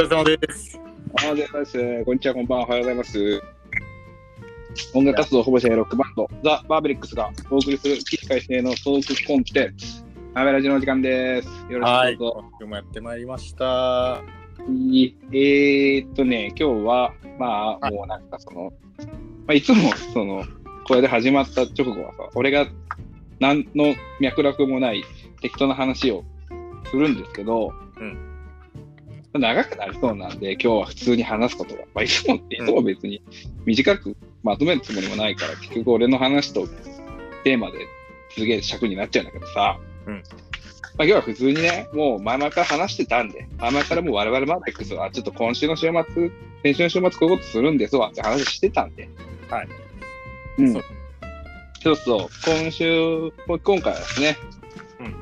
疲れ様です。おはようございます。こんにちは、こんばんは。おはようございます。音楽活動ほぼシェロックバンド、ザ・バーベリックスがお送りする起死回生のトークコンテンツ、アベラジのお時間です。よろはい、しくどうぞ。今週もやってまいりました。えーっとね、今日は、まあ、はいもうなんかその、まあ、いつもその、これで始まった直後はさ、俺が何の脈絡もない適当な話をするんですけど、うん長くなりそうなんで、今日は普通に話すことが、まあ、いつもって、いつも別に短くまとめるつもりもないから、結局俺の話とテーマですげえ尺になっちゃうんだけどさ、うん。まあ、今日は普通にね、もう前々から話してたんで、前々からもう我々マーベックスは、ちょっと今週の週末、先週の週末こういうことするんですわって話してたんで。はい。うん。そそううそう、今週、今回はですね、うん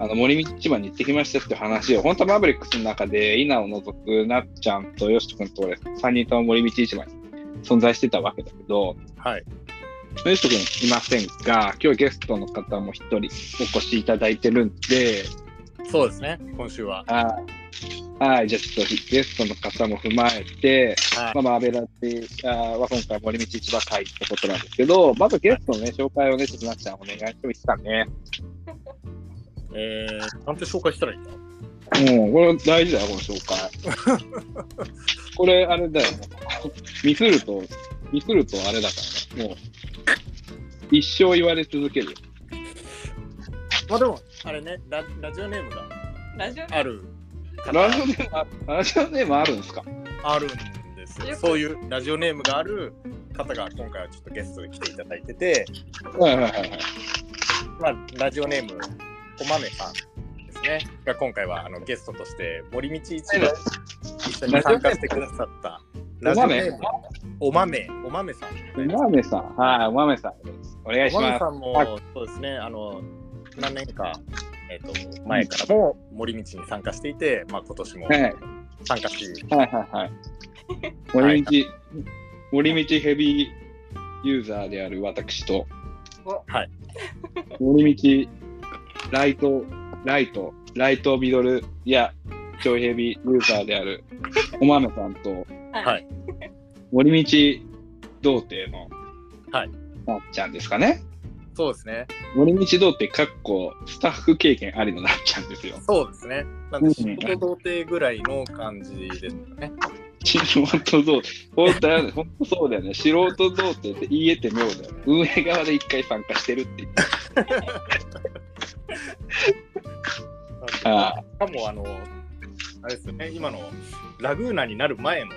あの森道市場に行ってきましたっていう話を、本当はマーベリックスの中で、稲を除くなっちゃんとよしとくんと俺、3人とも森道市場に存在してたわけだけど、はい。よしとくんいませんが、今日ゲストの方も一人お越しいただいてるんで、そうですね、今週は。はい。はい、じゃあちょっとゲストの方も踏まえて、はいまあ、マーベラってあーは今回森道市場会ってことなんですけど、まずゲストのね、紹介をね、ちょっとなっちゃんお願いしてもいいですかね。えー、なんて紹介したらいいんだうん、これ大事だよ、この紹介。これ、あれだよね。ミスると、ミスるとあれだからね。もう、一生言われ続けるよ。まあでも、あれね、ララジオネームがラジオある方ラジオネームあ、ラジオネームあるんですか？あるんですよ。そういうラジオネームがある方が今回はちょっとゲストで来ていただいてて、はいはいはいはい。まあ、ラジオネーム、おまめさんですね、が今回はあのゲストとして森道市場に一緒に参加してくださった。ラジオネームおまめ、おまめさんでございます。おまめさん。はい、おまめさんです。お願いしおまめます。さんも、そうですね、あの、何年か、えー、と前からも森道に参加していて、まあ、今年もはい参加し、はいはいはい。森道、森道ヘビーユーザーである私と、はい。森道ライト、ライト、ライトミドルやちょいヘビーユーザーであるおまめさんと、はい。森道童貞のはいなっちゃんですかね。そうですね、森道童貞かっこスタッフ経験ありのなっちゃんですよ。そうですね。なんうんで、仕事童貞ぐらいの感じですよね。素人童貞、本当だよね、本当そうだよね。素人童貞って言えて妙だよね。運営側で一回参加してるっていう。あしかも、あの、あれですよね、今のラグーナになる前の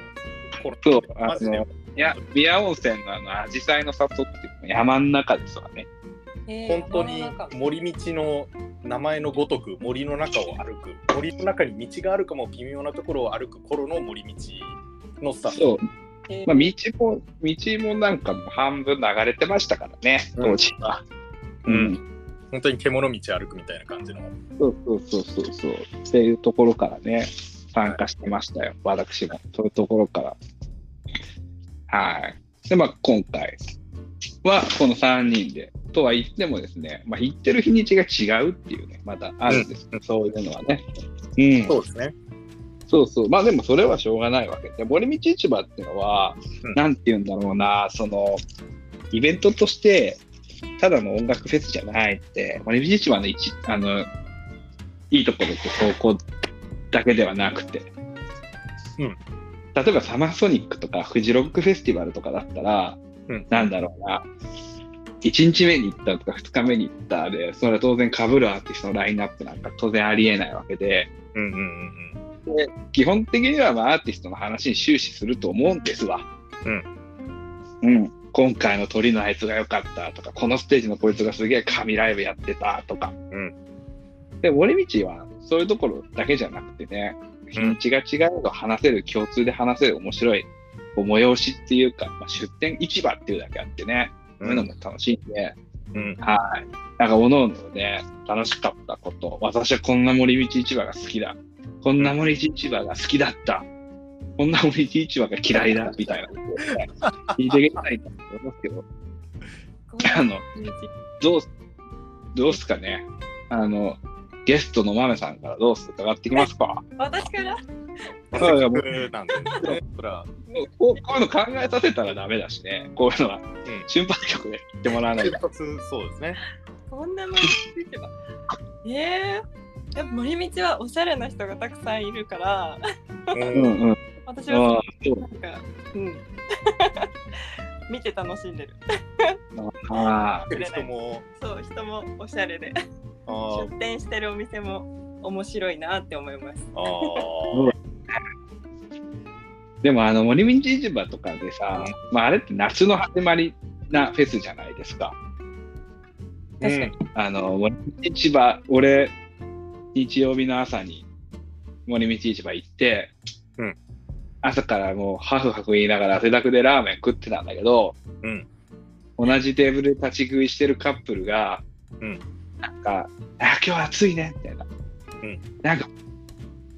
頃、そう、あの、いや、宮温泉のあの、紫陽花の里っていうの山の中ですわね。本当に森道の名前のごとく森の中を歩く。森の中に道があるかも微妙なところを歩く頃の森道のスターまあ、道も、道もなんかもう半分流れてましたからね、うん。当時は。ううんん。本当に獣道歩くみたいな感じのそうそうそうそうそう。っていうところからね、参加してましたよ、私も。そういうところから。はい。で、まあ、今回はこの3人で、とは言ってもですね、まあ、行ってる日にちが違うっていうね、まだあるんです、うんそういうのはね。うん。そうですねそうそう。まあでもそれはしょうがないわけで、森道市場っていうのは、うんなんて言うんだろうな、その、イベントとして、ただの音楽フェスじゃないって、森道市場の一、あの、いいところってそこだけではなくて、うん例えばサマーソニックとかフジロックフェスティバルとかだったら、うんなんだろうな、1日目に行ったとか2日目に行ったで、それは当然被るアーティストのラインナップなんか当然ありえないわけで、うんうんうん基本的にはまあアーティストの話に終始すると思うんですわ。うん。うん。今回の鳥のあいつが良かったとか、このステージのこいつがすげえ神ライブやってたとか。うん。で、森道はそういうところだけじゃなくてね、日にちが違うの話せる、共通で話せる面白い催しっていうか、まあ、出店市場っていうだけあってね、そういうのも楽しいんで、うんはい。なんか、おのおのね、楽しかったこと、私はこんな森道市場が好きだ。こんな森道市場が好きだった。こんな森道市場が嫌いだ、みたいなことをね、聞いていきたいと思いますけど、あの、どうす、どうすかね。あの、ゲストの豆さんからどうす伺ってきますか私から？まあ、せっかくなんでね。そら、こうこういうの考えさせたらダメだしね。こういうのはうん。瞬発力で言ってもらわないと。そうですね。こんな森道は。ええー？やっぱ森道はおしゃれな人がたくさんいるから、うん。私はあ、そうなんか、うん。見て楽しんでる。ああ、人も、そう、人もおしゃれで、出店してるお店も面白いなって思います。でもあの森道市場とかでさ、まあ、あれって夏の始まりなフェスじゃないですか。確かに。あの森道市場、俺、日曜日の朝に森道市場行って、うん。朝からもうハフハフ言いながら汗だくでラーメン食ってたんだけど、うん。同じテーブルで立ち食いしてるカップルが、うん。なんか、あ今日暑いねみたいな。うん。なんか、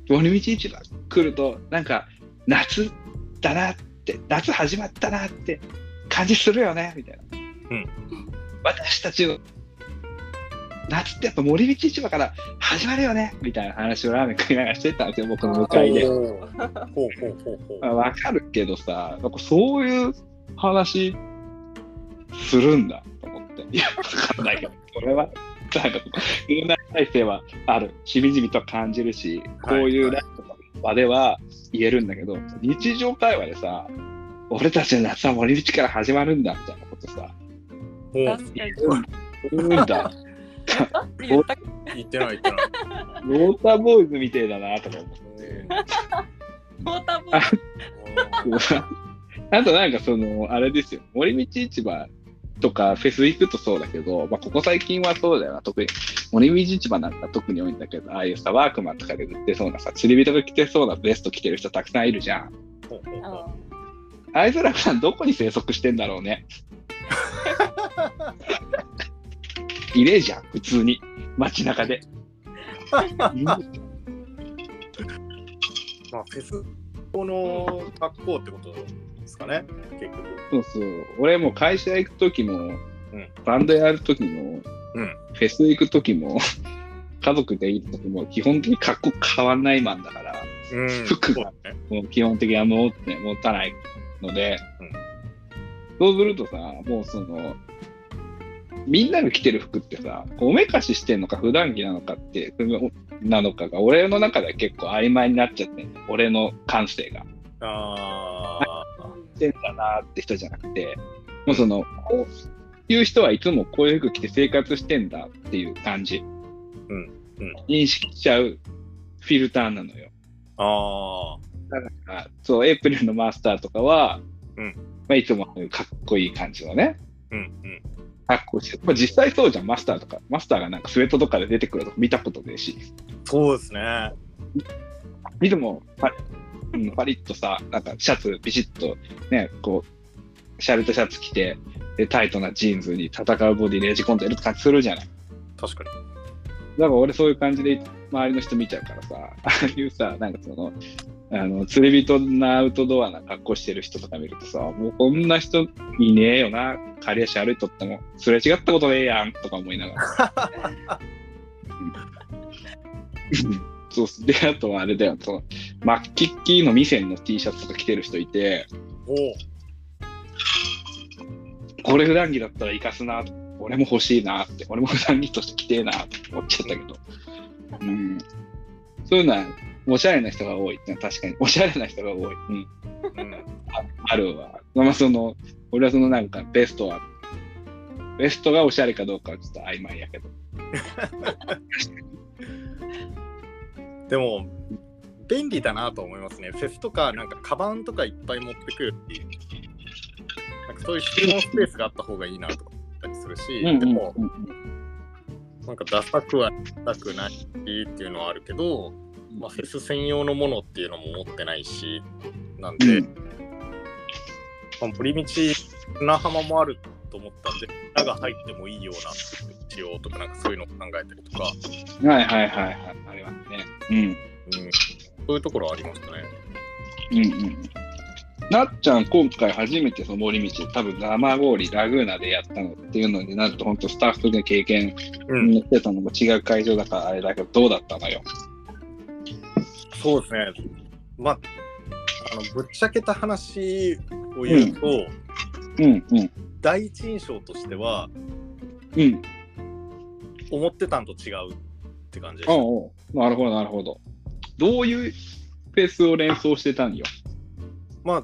森道市場来ると、なんか、夏だなって、夏始まったなって感じするよねみたいな。うん。私たちの夏ってやっぱ森道市場から始まるよねみたいな話をラーメン食いながらしてたんですよ、僕の向かいで。わかるけどさ、なんかそういう話するんだと思って。いや、わかんないけど、これは、なんか、有難体制はある。しみじみと感じるし、こういうライブの場では言えるんだけど、日常会話でさ、俺たちの夏は森道から始まるんだみたいなことさ。言うんだ。言った言ってない言ってない。ウォーターボーイズみてえだなとか思って。ウォーターボーイ あとなんかその、あれですよ、森道市場とかフェス行くとそうだけど、まあ、ここ最近はそうだよな、特に森道市場なんか特に多いんだけど、ああいうさ、ワークマンとかで売ってそうなさ、釣り人が着てそうなベスト着てる人たくさんいるじゃん。ほうほうほうああいつら普段どこに生息してんだろうね。いねえじゃん、普通に。街中で。まあ、フェスこの格好ってことですかね、結局。そうそう。俺も会社行くときも、んバンドやるときも、うんフェス行くときも、家族で行くときも、基本的に格好変わんない。マンだから、うん。服そうだね。もう基本的には持って持たない。ので、うんそうするとさ、もうその、みんなが着てる服ってさ、おめかししてんのか普段着なのかって、なのかが、俺の中では結構曖昧になっちゃって俺の感性が。あしてんだなって人じゃなくて、もうその、こういう人はいつもこういう服着て生活してんだっていう感じ。うんうん認識しちゃうフィルターなのよ。あ。あだから、そう、エイプリルのマスターとかは、うんまあ、いつもかっこいい感じのね、あ。うんうん。格好して、まあ、実際そうじゃん、マスターとか。マスターがなんかスウェットとかで出てくるとこ見たことねえし、そうですね。いつもパリ,、ッとさ、なんかシャツビシッとね、こう、シャレとシャツ着て、でタイトなジーンズに戦うボディねじ込んでる感じするじゃない。確かに。だから俺そういう感じで周りの人見ちゃうからさ、ああいうさ、なんかその、あの、釣り人なアウトドアな格好してる人とか見るとさ、もうこんな人いねえよな、刈り足歩いとっても、すれ違ったことねえやん、とか思いながら。うんそうっす。で、あとはあれだよ、その、マッキッキーのミセンの T シャツとか着てる人いて。これ普段着だったら活かすな、俺も欲しいなって、俺も普段着として着てえなって思っちゃったけど。うん。そういうのは、おしゃれな人が多いってのは確かに、おしゃれな人が多い。うん。うん。あるわ。まあ、その、俺はそのなんか、ベストは、ベストがおしゃれかどうかはちょっと曖昧やけど。でも、便利だなと思いますね。フェスとか、なんか、カバンとかいっぱい持ってくるっていう。なんかそういう収納スペースがあった方がいいなとか思ったりするし、でも、なんかダサくはダサくないっていうのはあるけど、まあ、フェス専用のものっていうのも持ってないし、なんで、うんまあ、森道、砂浜もあると思ったんで、中が入ってもいいような仕様とか、なんかそういうのを考えたりとか、はいはいはいはい。ありますね。うん。うん、そういうところはありましたね。うんうん。なっちゃん、今回初めてその森道、多分生氷、ラグーナでやったのっていうのになると、本当スタッフで経験うん、してたのも違う会場だからあれだけど、どうだったのよ。そうですね。まあ、あのぶっちゃけた話を言うと、うんうん。第一印象としては、うん。思ってたんと違うって感じでした。おうおうなるほど、なるほど。どういうフェースを連想してたんよ？まあ、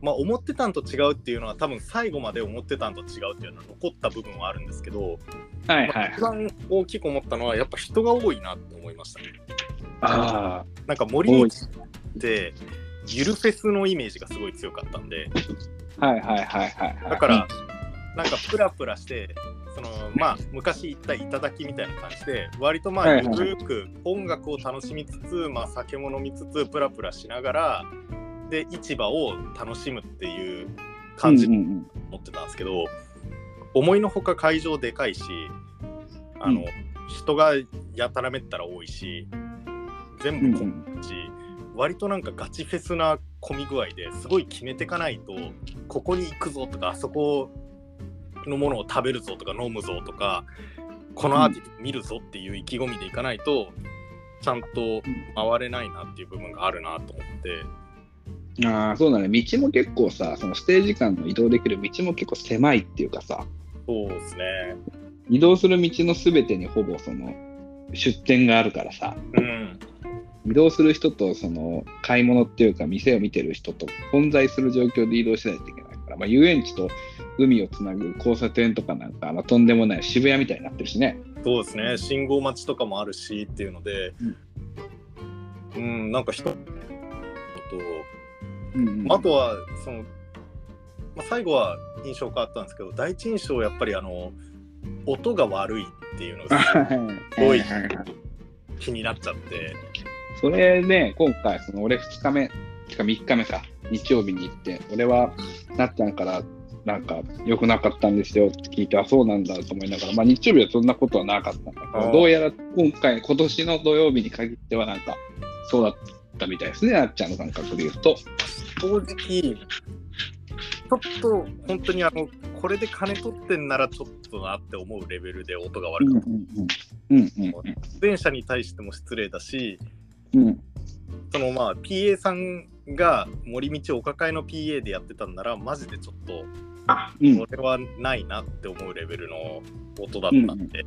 まあ、思ってたんと違うっていうのは多分最後まで思ってたんと違うっていうのは残った部分はあるんですけど、はいまあ一番大きく思ったのはやっぱ人が多いなって思いましたね。あなんか森道ってゆるフェスのイメージがすごい強かったんであ。はいはいはいはいはい。だからなんかプラプラしてそのまあ昔言った頂きみたいな感じで割とまあゆはいはいるく音楽を楽しみつつ、まあ、酒も飲みつつプラプラしながらで市場を楽しむっていう感じうんうん持ってたんですけど、思いのほか会場でかいしあの、うん人がやたらめったら多いし全部混んでるし、割となんかガチフェスな混み具合ですごい決めていかないとここに行くぞとかあそこのものを食べるぞとか飲むぞとかこのアーティスト見るぞっていう意気込みでいかないとちゃんと回れないなっていう部分があるなと思って。うん。ああ、そうだね。道も結構さ、そのステージ間の移動できる道も結構狭いっていうかさ、そうですね。移動する道のすべてにほぼその出店があるからさ、うん。移動する人とその買い物っていうか店を見てる人と混在する状況で移動しないといけないから、まあ、遊園地と海をつなぐ交差点とかなんか、まあ、とんでもない渋谷みたいになってるしね。そうですね。信号待ちとかもあるしっていうので、うん、なんか人と、うんうんあとは、その、まあ、最後は印象変わったんですけど、第一印象はやっぱりあの、音が悪いっていうのが すごい気になっちゃって、それね、今回、その俺2日目、てか3日目か、日曜日に行って、俺はなっちゃんから、なんか良くなかったんですよって聞いて、あ、そうなんだと思いながら、まあ日曜日はそんなことはなかったんだけど、どうやら今回、今年の土曜日に限っては、なんか、そうだったみたいですね、なっちゃんの感覚で言うと。正直、ちょっと本当にあの、これで金取ってんならちょっとなって思うレベルで音が悪かった。うんうん出演者に対しても失礼だし、うん。うんそのまあ PA さんが森道お抱えの PA でやってたんならマジでちょっとうん。これはないなって思うレベルの音だったんで、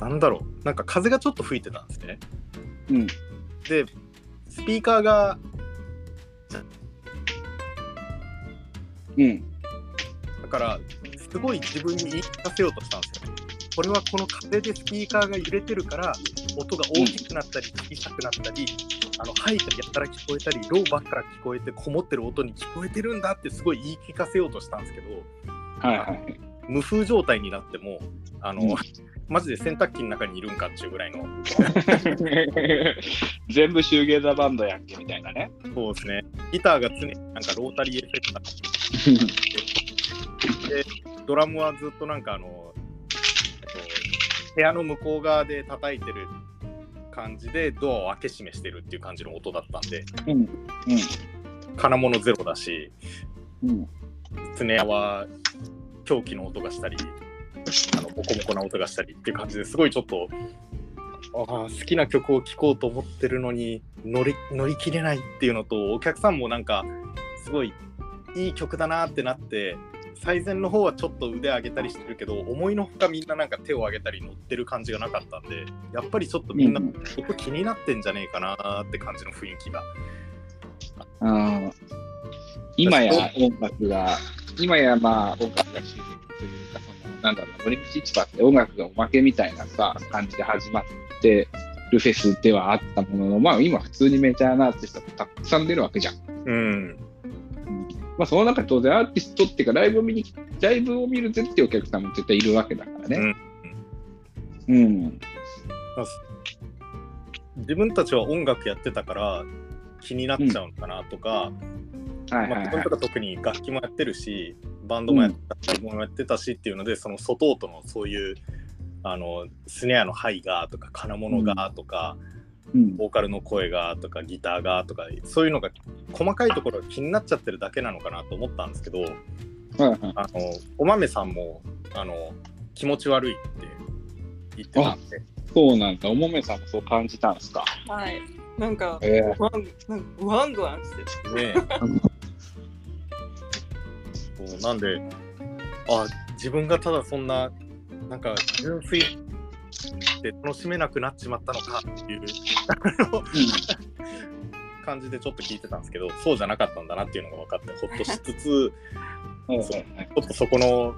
なんだろう。なんか風がちょっと吹いてたんですね。うん。でスピーカーがうんだからすごい自分に言い聞かせようとしたんですよこれはこの風でスピーカーが揺れてるから音が大きくなったり小さくなったり、あのハイがやったら聞こえたりローばっから聞こえてこもってる音に聞こえてるんだってすごい言い聞かせようとしたんですけどはいはい。無風状態になってもあの、うん。マジで洗濯機の中にいるんかっていうぐらいの。全部シューゲーザーバンドやっけみたいなね。そうですね。ギターが常になんかロータリーエフェクト。でドラムはずっとなんかあの、えっと、部屋の向こう側で叩いてる感じでドアを開け閉めしてるっていう感じの音だったんで。うん。金物ゼロだしうん。スネアは狂気の音がしたりあのボコボコな音がしたりっていう感じですごいちょっとあー好きな曲を聴こうと思ってるのに乗り乗り切れないっていうのとお客さんもなんかすごいいい曲だなってなって最善の方はちょっと腕上げたりしてるけど思いのほかみんななんか手を上げたり乗ってる感じがなかったんでやっぱりちょっとみんなうん。音気になってんじゃねえかなって感じの雰囲気が。あー今や音楽が、今やまあ音楽が主軸というか、そのなんだろうな、森道市場って音楽がおまけみたいなさ、感じで始まってるフェスではあったものの、まあ今普通にメジャーなアーティストがたくさん出るわけじゃん。うんまあその中で当然アーティストっていうか、ライブを見に、ライブを見るぜっていうお客さんも絶対いるわけだからね。うん。自分たちは音楽やってたから気になっちゃうのかなとか、はいまあ、はいはい自分と。か特に楽器もやってるしバンドもやってたし、もやってたしっていうのでその外音のそういうあのスネアのハイがとか金物がとか、うんボーカルの声がとかギターがとかそういうのが細かいところが気になっちゃってるだけなのかなと思ったんですけどはいはいあのお豆さんもあの気持ち悪いって言ってたんでそうなんだ。おもめさんもそう感じたんですか？はい。なんか、えワンなんかワンワンしてね そうなんで、あ、自分がただそんな、なんか純粋で楽しめなくなっちまったのかっていう感じでちょっと聞いてたんですけど、そうじゃなかったんだなっていうのが分かって、ほっとしつつ、え そうちょっとそこの、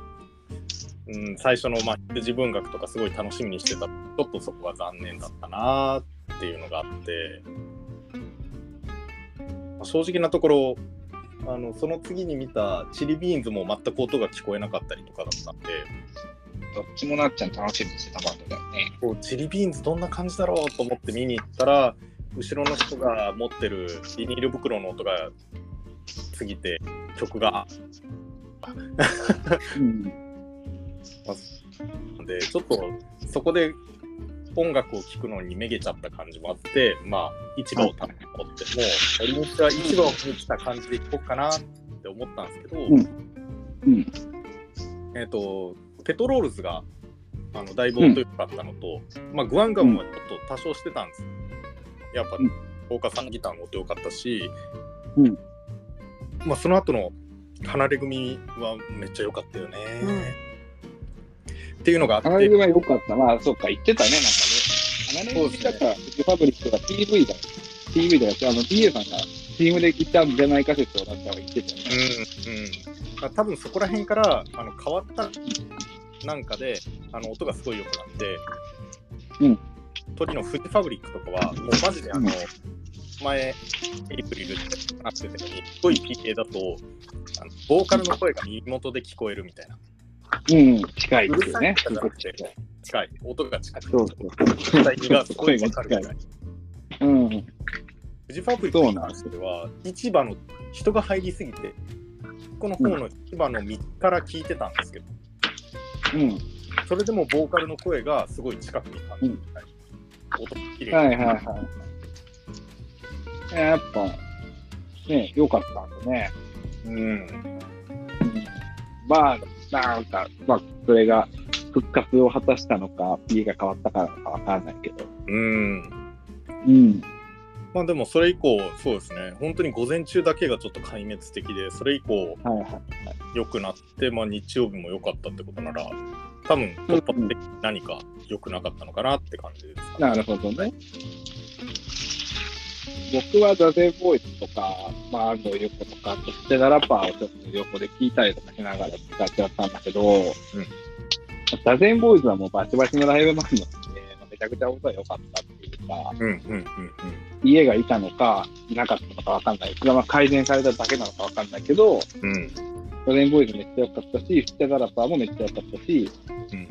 うん、最初の、まあ、自文学とかすごい楽しみにしてた、ちょっとそこは残念だったなっていうのがあって、まあ正直なところ、あのその次に見たチリビーンズも全く音が聞こえなかったりとかだったんで、どっちもなっちゃん楽しみにしてたバンドだよね。こうチリビーンズどんな感じだろうと思って見に行ったら、後ろの人が持ってるビニール袋の音が過ぎて曲がうん。でちょっとそこで音楽を聴くのにめげちゃった感じもあってまあ市場を食べに思ってもう森道は市場を見に来た感じで行こうかなって思ったんですけど、うん。うん。えっ、とペトロールズがあのだいぶ音良かったのと、まあグアンガムはちょっと多少してたんです。やっぱうん。大川さんギターの音良かったし、うん。まあその後の離れ組はめっちゃ良かったよね、っていうのがあって。花火は良かった。な。そうか、言ってたね、なんかね。花火見たから、リパブリックが PV だ。PV だ。よ。あの、BA さんがチームで行ったんじゃないか説をなんか言ってたよね。うんうん、多分そこら辺からあの変わったなんかであの音がすごい良くなって、うん、鳥のフジファブリックとかはもうマジであの、うん前エイプリルってなってたようにすごい PA だ。とあのボーカルの声が耳元で聞こえるみたいなうん、近いですよね。うるさい近い音が近いそうそう。体がすごい分かるいなうん。フジファブリックに関しては市場の人が入りすぎてこの方の市場の道から聞いてたんですけど、うん。それでもボーカルの声がすごい近くに感じるみたいな。音が綺麗はいはいはい。やっぱ、ね、良かったんだね。うん。うんまあ、なんか、まあ、それが復活を果たしたのか、家が変わったからかわかんないけど。うん。うん。まあでもそれ以降、そうですね、本当に午前中だけがちょっと壊滅的で、それ以降はいはい。良くなって、まあ日曜日も良かったってことなら、多分突破的に何か良くなかったのかなって感じですか、なるほどね。僕はザゼンボーイズとか、まあ、安藤優子とか、そしてララパーをちょっと横で聞いたりとかしながら使ってやったんだけど、ザゼンボーイズはもうバチバチのライブマンなので、まあめちゃくちゃ音が良かったっていうか、うんうんうん家がいたのか、いなかったのかわかんない。それはまあ改善されただけなのかわかんないけど、うん。ンボーイズめっちゃ良かったし、ステザラパーもめっちゃ良かったし、うん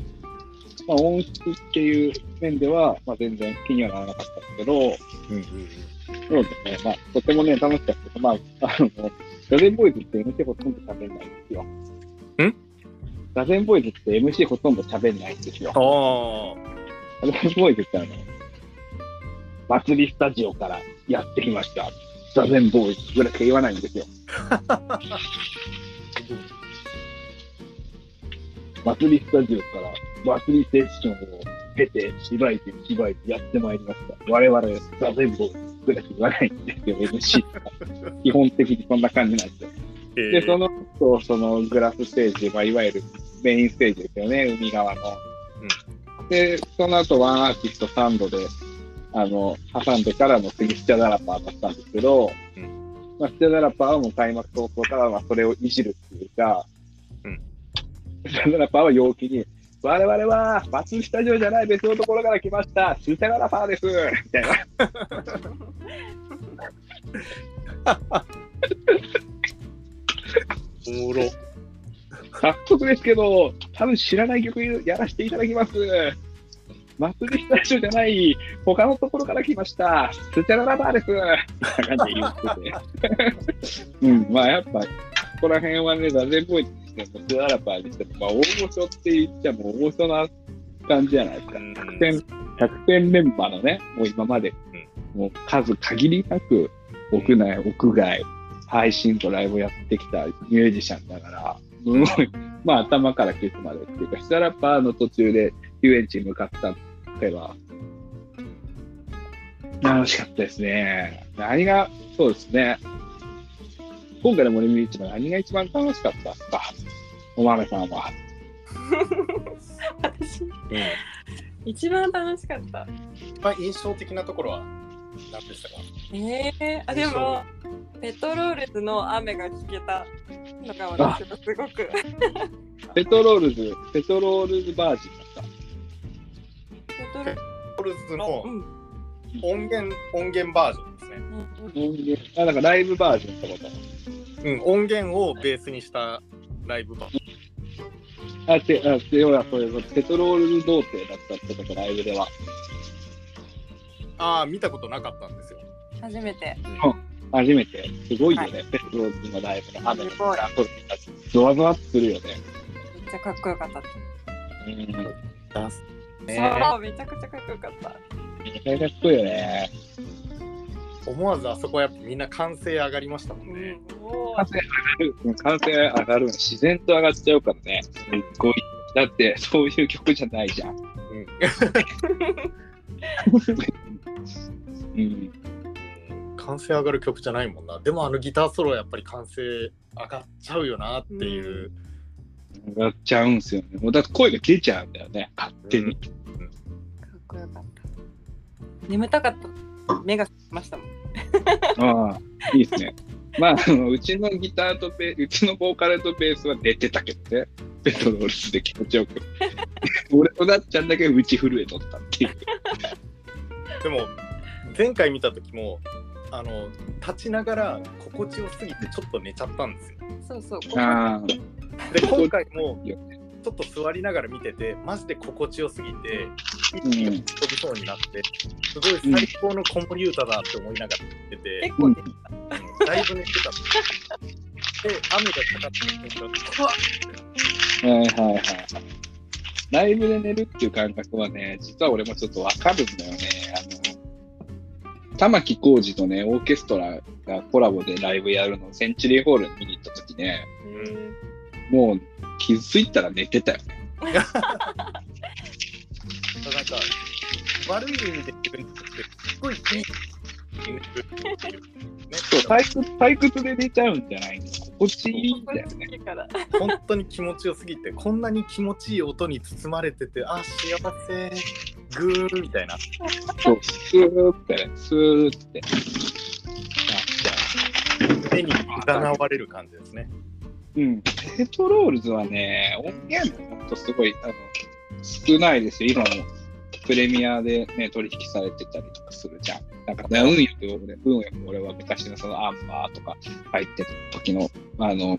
まあ、音質っていう面では、まあ、全然気にはならなかったんだけど、うんうんそうですね。まあ、とてもね、楽しかった。まあ、あの、ガゼンボーイズって MC ほとんど喋んないんですよ。ん？ガゼンボーイズって MC ほとんど喋んないんですよ。ああ、ガゼンボーイズってあの、祭りスタジオからやってきました。ガゼンボーイズぐらいしか言わないんですよ。祭りスタジオから祭りセッションを経て、芝居で芝居でやってまいりました。我々、ガゼンボーイズぐらいしか言わないんですよ、MC とか。基本的にそんな感じなんですよ。えーで、その後、そのグラスステージ、まあ、いわゆるメインステージですよね、海側の。で、その後、ワンアーティストサンドで、あの、挟んでからの次、スチャダラパーだったんですけど、うんまあ、スチャダラパーはもう開幕早々から、まあ、それをいじるっていうか、うんスチャダラパーは陽気に、我々は、バツスタジオじゃない別のところから来ました、スチャダラパーですみたいな。おもろ。早速ですけど、多分知らない曲やらせていただきます。祭りスタジオじゃない、他のところから来ました。スチャララバーです。うん、まあやっぱ、ここら辺はね、ザゼンボーイズにしても、スチャララバーにしても、まあ大御所って言っちゃもう大御所な感じじゃないですか。うん100点、100点連覇のね、もう今まで、もう数限りなく、屋内、屋外、配信とライブをやってきたミュージシャンだから、すごい、まあ頭からケツまでっていうか、スタラッパーの途中で遊園地に向かったけば、楽しかったですね。何が、そうですね。今回の森道市場何が一番楽しかったですか？お豆さんは。私、うん。一番楽しかった。まあ、印象的なところは？何でしたかええあ、でも、ペトロールズの雨が聞けたのが私はすごく。ペトロールズ、ペトロールズバージンだった。ペトロポルズのうん音源、音源バージョンですね。うん音源あ、なんかライブバージョンってこと？うん、音源をベースにしたライブバージあ、て、あ、て、要はそういうこと、ペトロール童貞だったってこと、ライブでは。ああ、見たことなかったんですよ。初めて。初めて。すごいよね、ペトロールズのライブの雨のすごいゾワゾワっとするよね。めっちゃかっこよかった。うん。そう、めちゃくちゃかっこよかった。めちゃめちゃかっこいいよね。思わずあそこはやっぱみんな歓声上がりましたもんね。うん、も歓声上がる、うん歓声上がる、自然と上がっちゃうからね。すっごい。だって、そういう曲じゃないじゃん。うん。うん。歓声上がる曲じゃないもんな。でもあのギターソロはやっぱり歓声上がっちゃうよなっていう。上がっちゃうんすよね。もうだって声が出ちゃうんだよね、勝手に。うかっこよかった。眠たかった。目が覚めましたもん。ああ、いいですね。まあ、うちのギターとベうちのボーカルとベースは出てたけどね。ペトロールズで気持ちよく。俺となっちゃんだけ打ち震えとったっていう。でも前回見た時もあの立ちながら心地よすぎてちょっと寝ちゃったんですよ。そうそう。で今回もちょっと座りながら見ててマジで心地よすぎて一気に飛びそうになってすごい最高の子守歌だって思いながら見てて結、構ね、だいぶ寝てた。で雨がかかってきてはいはいはい。ライブで寝るっていう感覚はね、実は俺もちょっとわかるんだよね。玉置浩二とね、オーケストラがコラボでライブやるのをセンチュリーホールに見に行った時ね、もう気づいたら寝てたよね。なんか悪い意味で言うんじゃなくてすごいいい寝るっていう。ね、そう、退屈退屈で寝ちゃうんじゃないの？心地いいんだよね。本当に気持ちよすぎてこんなに気持ちいい音に包まれててあ幸せグーみたいなそう、スーってね、スーって。なっちゃ目に占われる感じですね。う。うん。ペトロールズはね、音源ほんとすごい、あの、少ないですよ。今もプレミアでね、取引されてたりとかするじゃん。なんかね、運よく俺、運よく俺は昔のそのアンバーとか入ってた時の、あの、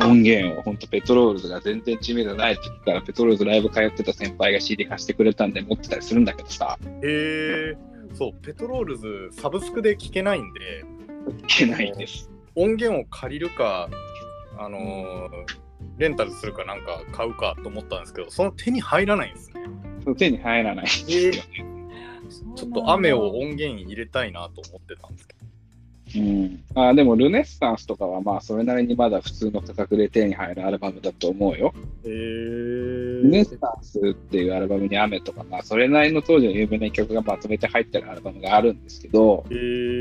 音源を本当ペトロールズが全然知名度ない時からペトロールズライブ通ってた先輩が CD 貸してくれたんで持ってたりするんだけどさ、へえそうペトロールズサブスクで聴けないんでいけないんです。音源を借りるかあのーレンタルするかなんか買うかと思ったんですけどその手に入らないんですね。手に入らないんですよね。ちょっと雨を音源に入れたいなと思ってたんですけど。うん、あでもルネッサンスとかはまあそれなりにまだ普通の価格で手に入るアルバムだと思うよ。へえルネッサンスっていうアルバムに雨とか、まあそれなりの当時の有名な曲がまとめて入ってるアルバムがあるんですけど、へえ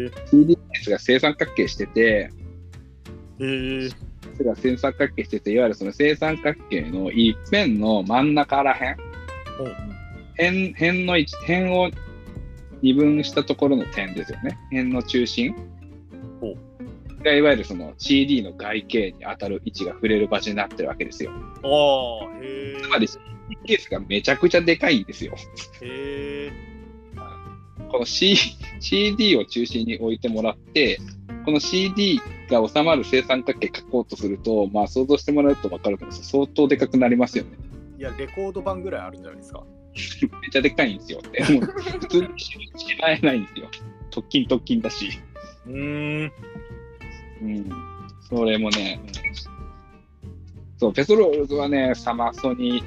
ースが正三角形してて、へえそれが正三角形してて、いわゆるその正三角形の一辺の真ん中らへん、辺辺の辺を二分したところの点ですよね。辺の中心ほがいわゆるその CD の外径に当たる位置が触れる場所になってるわけですよ。ああへえつまりケースがめちゃくちゃでかいんですよ。へえこの、C、CD を中心に置いてもらって、この CD が収まる正三角形書こうとすると、まあ想像してもらうと分かるけど、相当でかくなりますよね。いやレコード版ぐらいあるんじゃないですか。めっちゃでかいんですよ。でも普通にしまえないんですよ。特勤特勤だし。うーんうん。それもね、そう、ペトロールズはね、サマソニ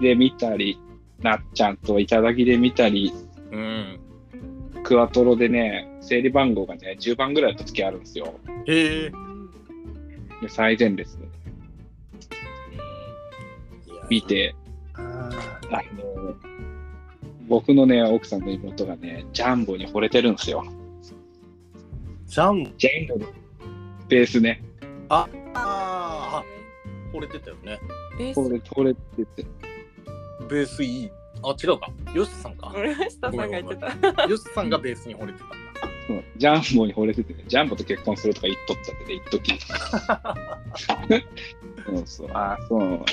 で見たり、なっちゃんといただきで見たり、うんクワトロでね、整理番号がね、10番ぐらいの時あるんですよ。へえで最前列で見て、ああの、僕のね、奥さんの妹がね、ジャンボに惚れてるんですよ。ジャンジャンボのベースね。ああ惚れてたよね。ベー惚れス惚れてて。ベースいい？あ、違うか。ヨシさんか。俺は下さんが言ってた。ヨシさんがベースに惚れてたんだ。そうジャンボに惚れててね、ジャンボと結婚するとか言っとったってね、一時そうそう、あーそう。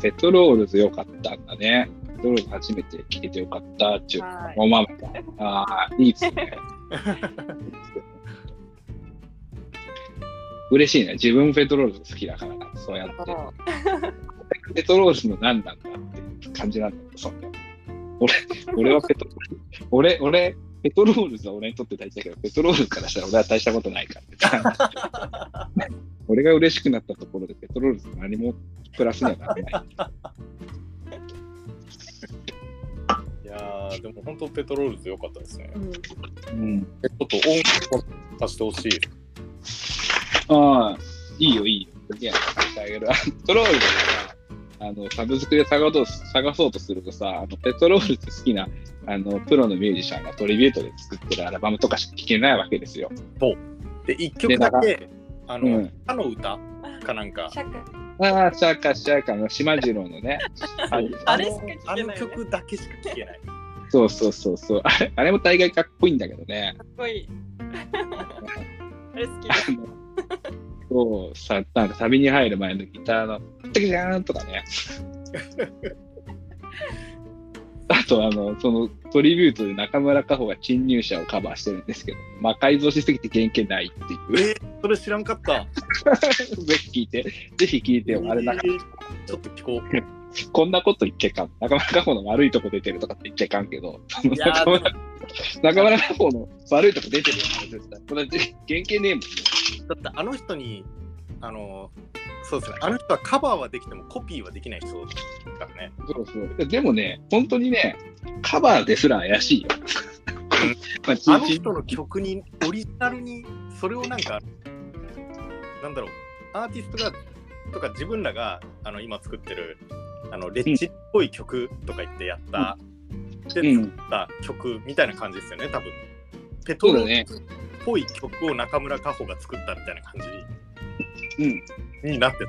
ペトロールズ良かったんだね。ペトロールズ初めて聞けてよかったっていうはいおああ、いいっすね。嬉しいね。自分もペトロールズ好きだから、そうやって。ペトロールズの何なんだっていう感じなんだよ、そんな。俺、俺はペトロールズ、俺、俺、ペトロールズは俺にとって大事だけど、ペトロールズからしたら俺は大したことないからって。俺が嬉しくなったところでペトロールズ何もプラスにはならない。いやー、でも本当ペトロールズ良かったですね。うんうん。ちょっと音楽足してほしい。ああ、いいよ、いいよ。いや、あげる。あペトロールズはあの、サブスクで探そう探そうとするとさ、あのペトロールズ好きなあのプロのミュージシャンがトリビュートで作ってるアルバムとかしか聴けないわけですよ。で、一曲だけ、あの、うん他の歌かなんか、シャカああ、シャーカシャーカの島次郎のね。ああれしか聞けないねあの曲だけしか聴けない。そうそうそうそう。あれあれも大概かっこいいんだけどね。かっこいい。あれ好きそうさ、なんかサビに入る前のギターの、テキジャーンとかね。あと、あの、そのトリビュートで中村佳穂が侵入者をカバーしてるんですけど、魔改造しすぎて原型ないっていう。えー、それ知らんかった。ぜひ聞いて、ぜひ聞いてよ。あれなんか、えーちょっと聞こう。こんなこと言っちゃいかん。中村佳穂の悪いとこ出てるとかって言っちゃいかんけど、中村中村佳穂の悪いとこ出てるよ、絶対。これ原型ねえもん。だってあの人に、あの、そうですね、あの人はカバーはできてもコピーはできない人だからね。そうそう。でもね、本当にね、カバーですら怪しいよ。まあ、あの人の曲にオリジナルにそれをなんかなんだろう。アーティストがとか自分らがあの今作ってるあのレッチっぽい曲とか言ってやった、でうん。作った曲みたいな感じですよね多分。ペトロっぽい曲を中村佳穂が作ったみたいな感うん。じになってる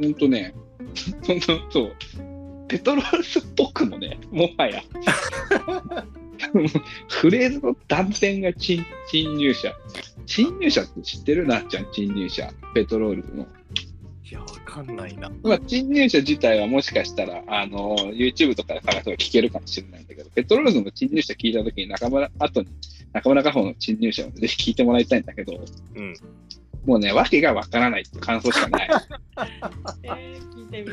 ほんとね、ほんとそう。ペトロールズっぽくもね、もはや。フレーズの断片が侵侵入者。侵入者って知ってるなっちゃん、侵入者。ペトロールズの。いやわかんないなまあ、侵入者自体はもしかしたら、あの、YouTube とかで探せば聞けるかもしれないんだけど、ペトロールズの侵入者聞いたときに中村、後に中村佳穂の侵入者をぜひ聞いてもらいたいんだけど、うんもうね、わけがわからないって感想しかない。えー、聞いてみ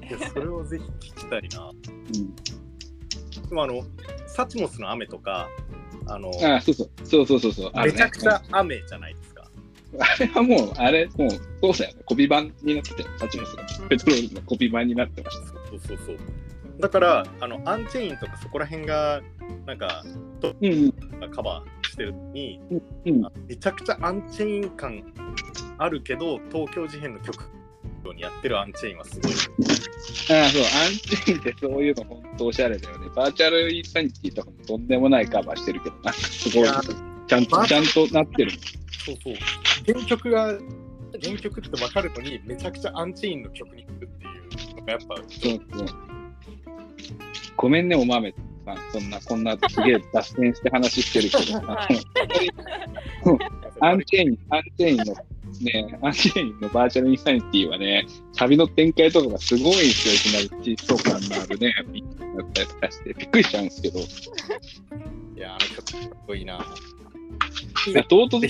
たい。いやそれをぜひ聞きたいなうんでもあのサチモスの雨とかあのあそうそう、そうそうそうそう、めちゃくちゃ雨じゃないですかあれはもう、あれ、もう、そうだよね。コピー版になってて、サチモスが。ペトロールズのコピー版になってました。そうそうそうだからあのアンチェインとかそこら辺がなんかうん、カバーしてるのに、うんあめちゃくちゃアンチェイン感あるけど東京事変の曲にやってるアンチェインはすごいああ、そう、アンチェインってそういうの本当おしゃれだよね。バーチャルインサニティとかもとんでもないカバーしてるけど、なんかすごいちゃんと、ちゃんとなってる。そうそう原曲が原曲って分かるのにめちゃくちゃアンチェインの曲に聴こるっていうのがやっぱそうそう。ごめんね、お豆さん。そんな、こんなすげえ脱線して話してるけど、はいアンチェイン、アンチェインの、ね、アンチェインのバーチャルインサニティはね、旅の展開とかがすごいんですよ。いきなり疾走感のあるね、ビートだったりとかして、びっくりしちゃうんですけど、いやあの曲かっこいいな唐突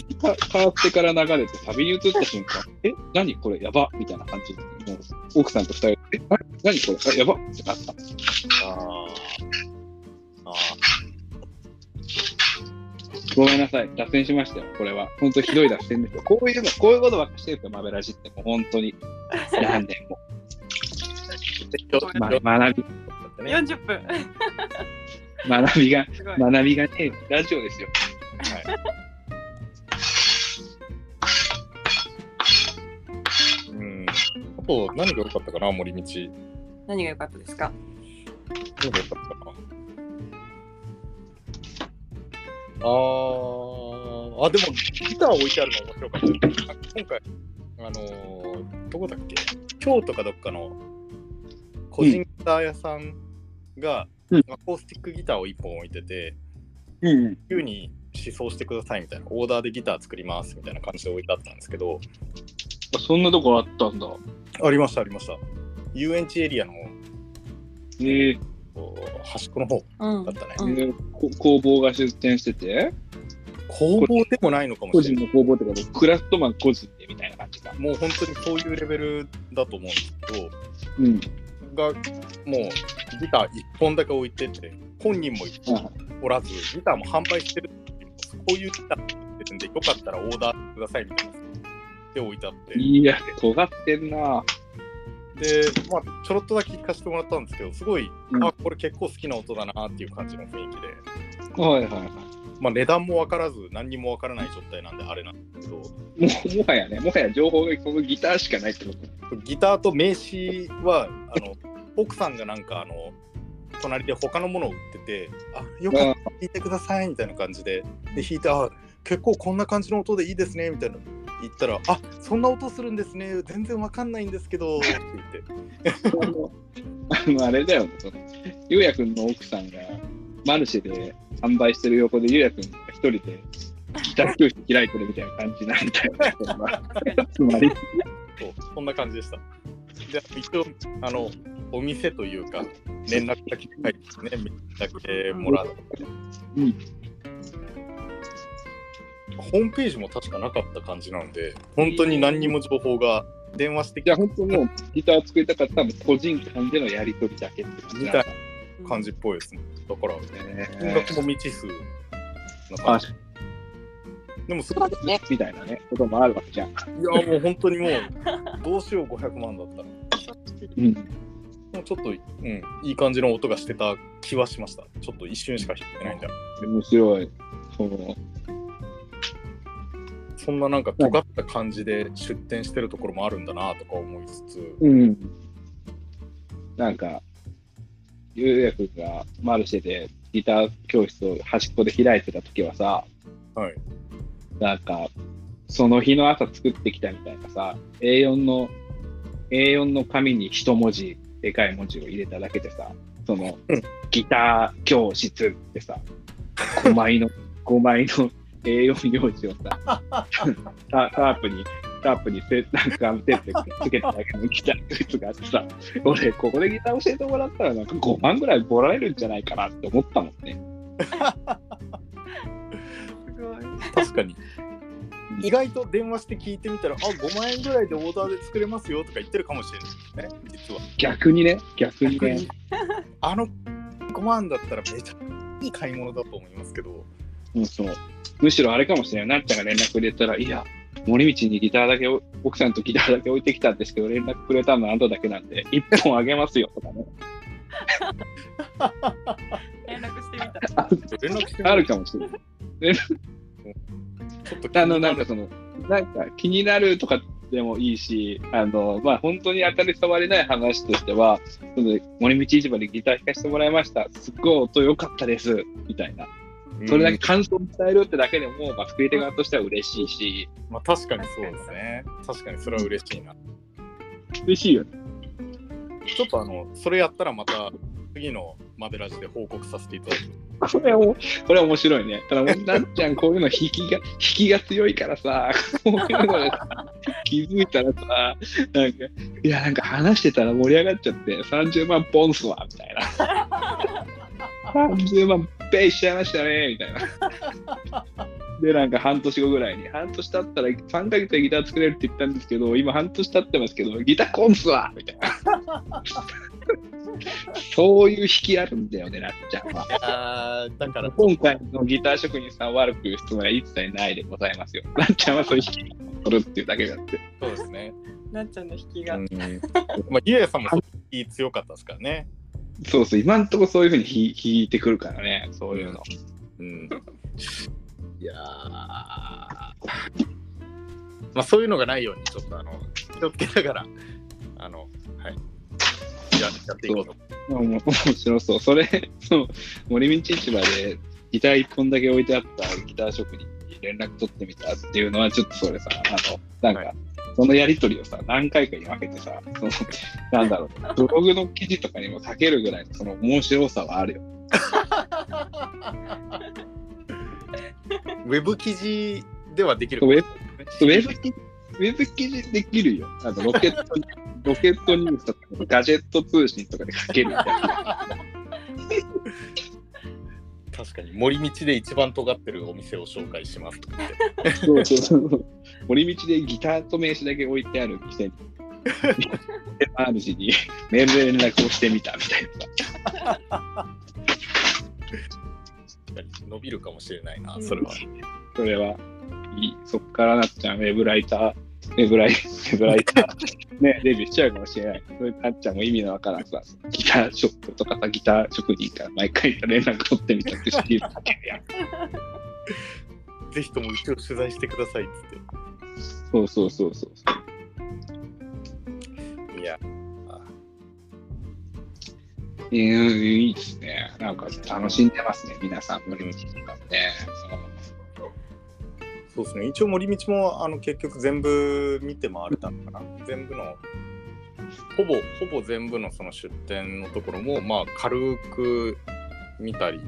変わってから流れて、旅に移った瞬間、え、何これやばみたいな感じで、もう奥さんと二人で、え、な何これあやばってなった。あーあごめんなさい、脱線しましたよ、これは。本当ひどい脱線ですよ。こういうの、こういうことばっかしてるんですよ、マベラジって。もう本当に。何年も。ー ま、学び、ね40分。学びが。学びがね、ラジオですよ。うんあと何が良かったかな森道何が良かったですか？そうだったかな？あーあ、でもギター置いてあるの面白かった。今回、あのーどこだっけ？京都かどっかの個人ギター屋さんが、うんアコースティックギターを1本置いてて、うん。自由に試奏してくださいみたいな、オーダーでギター作りますみたいな感じで置いてあったんですけど、そんなとこあったんだ。ありました、ありました。遊園地エリアのええこう端っこの方うんだったね。うんでこ工房が出店してて、工房でもないのかも個しれない。人の工房ってことクラフトマン個人でみたいな感じか。もう本当にそういうレベルだと思うんですけど、うん。がもうギター1本だけ置いてて、本人もおらず、ギターも販売してるっていう、こういうギター作ってるんで、よかったらオーダーくださいみたいな。で置いてあって、いや、尖ってんな。で、まあ、ちょろっとだけ聞かせてもらったんですけど、すごい、うん。あ、これ結構好きな音だなっていう感じの雰囲気で、はいはいはい。まあ、値段も分からず、何にも分からない状態なんで、あれなんですけど、もうもはやね、もはや情報がそのギターしかないってこと。ギターと名刺は、あの 奥さんがなんか、あの、隣で他のものを売ってて、あ、よかったら弾いてくださいみたいな感じで、で、弾いて、あ、結構こんな感じの音でいいですねみたいな言ったら、あ、そんな音するんですね、全然分かんないんですけど、って言って、あのあれだよゆうやくんの奥さんがマルシェで販売してる横でゆうやくんが一人でギター教室開いてるみたいな感じなんだよね。つまり、そうそんな感じでした。で、一応、あの、お店というか、連絡先書いてね、だけもらって、うんホームページも確かなかった感じなんで、本当に何にも情報が電話してきいや、た本当もうギター作りたかったら個人間でのやり取りだけって感じみたいな感じっぽいですね。だから、金ね。額も未知数な感あじ。でも、すですね。みたいなね、こともあるわけじゃん。いや、もう本当にもう、どうしよう500万だったら。うん。もうちょっと、うん、いい感じの音がしてた気はしました。ちょっと一瞬しか弾いてないんだ。面白い。そのそんななんか尖った感じで出店してるところもあるんだなとか思いつつ、うん。なんか、ゆうやくんがマルシェでギター教室を端っこで開いてた時はさ、はい。なんか、その日の朝作ってきたみたいなさ、A4 の、A4 の紙に一文字、でかい文字を入れただけでさ、そのうん、ギター教室ってさ、5枚の、5枚の A4 用紙をさ、タタープに、タープにせなんかテープつけただけのギター教室があってさ、俺、ここでギター教えてもらったらなんか5万ぐらいもらえるんじゃないかなって思ったもんね。すごい。確かに。意外と電話して聞いてみたら、あ、5万円ぐらいでオーダーで作れますよとか言ってるかもしれないですね、実は。逆にね、逆にね。あの5万だったらめちゃいい買い物だと思いますけど、うん、そう。むしろあれかもしれない。なっちゃんが連絡くれたら、いや、森道にギターだけお、奥さんとギターだけ置いてきたんですけど、連絡くれたのあなただけなんで、1本あげますよとかね。連絡してみた。連絡してみあるかもしれない。ちょっとあの、なんかその、なんか気になるとかでもいいし、あの、まあ、本当に当たり障りない話としては、その森道市場でギター弾かせてもらいました。すっごい音良かったです。みたいな。それだけ感想を伝えるってだけでも、まあ、作り手側としては嬉しいし、まあ確かにそうですね。確かにそれは嬉しいな。嬉しいよね。ちょっとあの、それやったらまた次のマデラジで報告させていただきます。これおこれ面白いね。ただ、なっちゃん、こういうの引きが、引きが強いからさ、こういうのでさ気づいたらさ、なんか、いや、なんか話してたら盛り上がっちゃって、30万ポンスわ、みたいな。30万ペイしちゃいましたね、みたいな。で、なんか半年後ぐらいに、半年経ったら3ヶ月でギター作れるって言ったんですけど、今半年経ってますけど、ギターコンスわみたいな。そういう引きあるんだよね、なっちゃんは。だから、今回のギター職人さんを悪く言う質問は一切ないでございますよ。なっちゃんはそういう引きを取るっていうだけであって。そうですね。なっちゃんの引きが。うんまあ、ゆうやさんもいい強かったですからね。そうそう、今んとこそういうふうに引引いてくるからね、そういうの。うん。いやーまあそういうのがないように、ちょっとあの、気をつけながら、あの、はい。ややっていこうと。もう面白そう。それ、そう、森道市場でギター一本だけ置いてあったギター職人に連絡取ってみたっていうのは、ちょっとそれさ、あの、なんか、はいそのやりとりをさ、何回かに分けてさ、その、なんだろう、ブログの記事とかにも書けるぐらいのその面白さはあるよ。ウェブ記事ではできるウェブウェブ記事、ウェブ記事できるよ。あのロケット、ロケットニュースとか、ガジェット通信とかで書けるみたいな。確かに森道で一番尖ってるお店を紹介しますとか言ってそうそうそう。森道でギターと名刺だけ置いてある店に、主にメールで連絡をしてみたみたいな伸びるかもしれないな、それは。それは、いい。そっからなっちゃん、ウェブライター、ウェブライ、ウェブライター、ね、デビューしちゃうかもしれない。それなっちゃんも意味のわからんさ、ギターショップとかさ、ギター職人から毎回連絡取ってみたってしてるだけやん。ぜひともうちを取材してくださいっつっそうそうそうそう。て。いや、いやいいですね。なんか楽しんでますね、皆さん、森道とかもね。そうですね。一応森道もあの結局全部見て回れたのかな。全部の、ほぼ、ほぼ全部のその出店のところも、まあ軽く見たり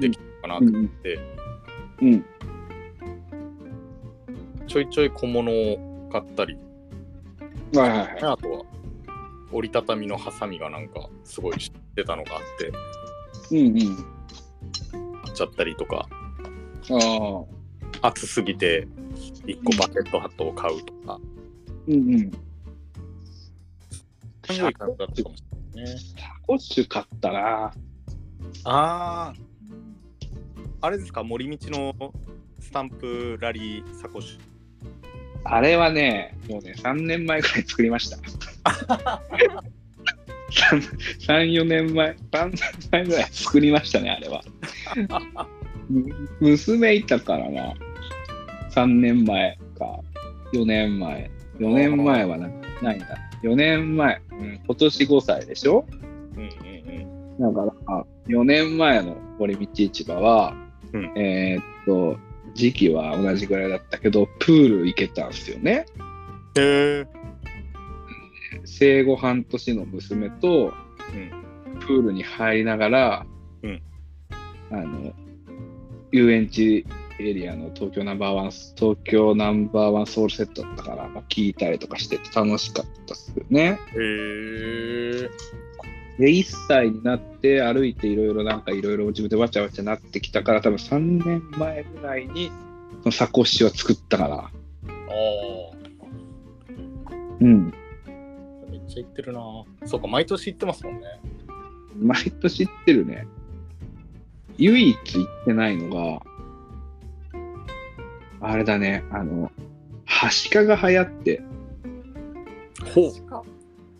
できたかなと思って、そのうん。ちょいちょい小物を買ったり、はいはいはい。あとは折りたたみのハサミがなんかすごい知ってたのがあって、うんうん。買っちゃったりとか、ああ。暑すぎて1個バケットハットを買うとか、うんうん。良い感じだったかもしれないね。タコッシュ買ったな。ああ、あれですか、森道のスタンプラリーサコッシュ。あれはね、もうね、3年前くらい作りました。3、4年前、3年前ぐらい作りましたね、あれは。む娘いたからな。3年前か、4年前。4年前はなないんだ。4年前、うん、今年5歳でしょ？うんうんうん。だから、4年前の森道市場は、うんえーっと、時期は同じぐらいだったけど、プール行けたんですよね。へえ。生後半年の娘と、うんプールに入りながら、うんあの、遊園地エリアの東京ナンバーワン、東京ナンバーワンソウルセットだったから、まあ、聞いたりとかしてて楽しかったっすよね。へえ。で、1歳になって歩いていろいろなんかいろいろ自分でわちゃわちゃなってきたから、多分3年前ぐらいに、そのサコッシュは作ったから。ああ。うん。めっちゃ行ってるな。そうか、毎年行ってますもんね。毎年行ってるね。唯一行ってないのが、あれだね、あの、はしかが流行って、ほう。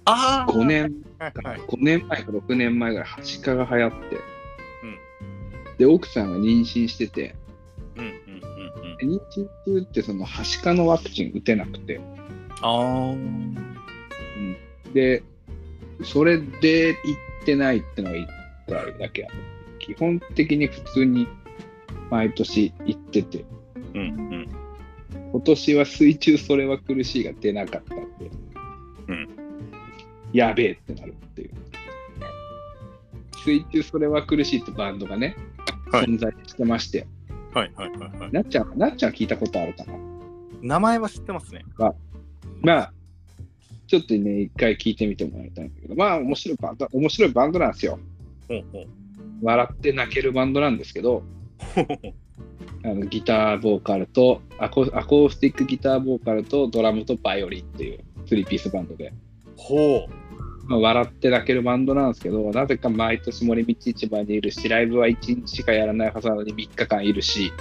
ああ。5年、はいはい。5年前か6年前ぐらい、はしかが流行って、で、奥さんが妊娠してて、うんうんうんうん。で妊娠中ってそのはしかのワクチン打てなくて、ああ。で、それで行ってないってのが1個あるだけある。基本的に普通に毎年行ってて、うんうん。今年は水中それは苦しいが出なかったんで、うんやべえってなるっていう。水中それは苦しいってバンドがね、はい存在してまして、はいはいはいはい。なっちゃん、なっちゃん聞いたことあるかな？名前は知ってますね。まあ、ちょっとね、一回聞いてみてもらいたいんだけど、まあ、面白いバンド、面白いバンドなんですよ。ほうほう。笑って泣けるバンドなんですけど、あのギターボーカルとアコ、アコースティックギターボーカルとドラムとバイオリンっていう3ピースバンドで、ほまあ、笑って泣けるバンドなんですけど、なぜか毎年森道市場にいるし、ライブは1日しかやらないはずなのに3日間いるし、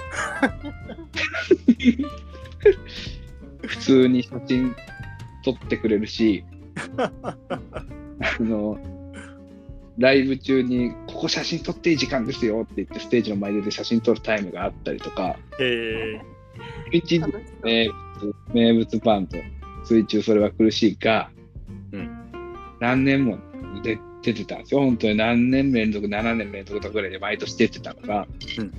普通に写真撮ってくれるし、あの、ライブ中に、ここ写真撮っていい時間ですよって言って、ステージの前で写真撮るタイムがあったりとか、え。一日名物名物バンド、水中それは苦しいが、うん何年も出出てたんですよ。本当に何年連続、7年連続とかぐらいで毎年出てたのが、今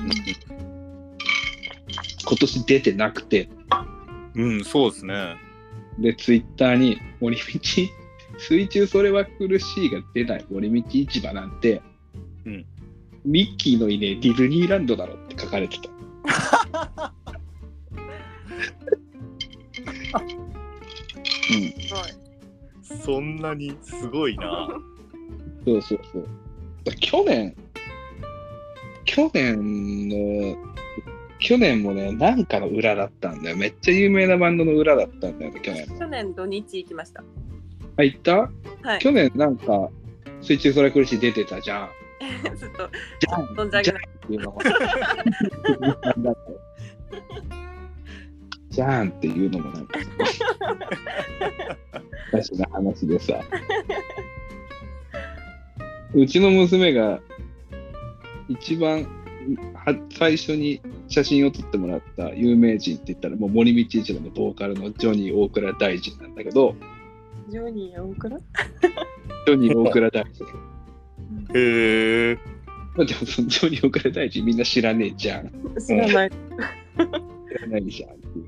年出てなくて、うん、そうですね。で、ツイッターに、森道、水中それは苦しいが出ない森道市場なんて、うんミッキーのいねえディズニーランドだろって書かれてた。うん、すごい。そんなにすごいな。そうそうそう。だ去年、去年の、去年もね、なんかの裏だったんだよ。めっちゃ有名なバンドの裏だったんだよね、去年も。去年土日行きました。あ、行った？はい。去年なんか、水中空苦しい出てたじゃん。ずっとじゃん存じ上げない。っていうのも。じゃんっていうのもなんか、おかしな話でさ。うちの娘が一番は最初に写真を撮ってもらった有名人って言ったらもう森道一郎のボーカルのジョニー大倉大臣なんだけどジョニー大倉？ジョニー大倉大臣へえ。まあでもそのジョニー大倉大臣みんな知らねえじゃん知らない。知らないじゃんっていう。